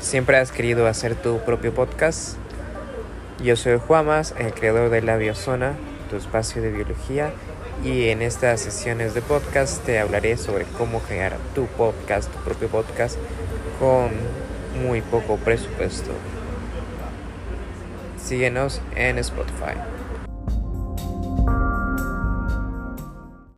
¿Siempre has querido hacer tu propio podcast? Yo soy Juamas, el creador de la Biozona, tu espacio de biología, y en estas sesiones de podcast te hablaré sobre cómo crear tu podcast, tu propio podcast, con muy poco presupuesto. Síguenos en Spotify.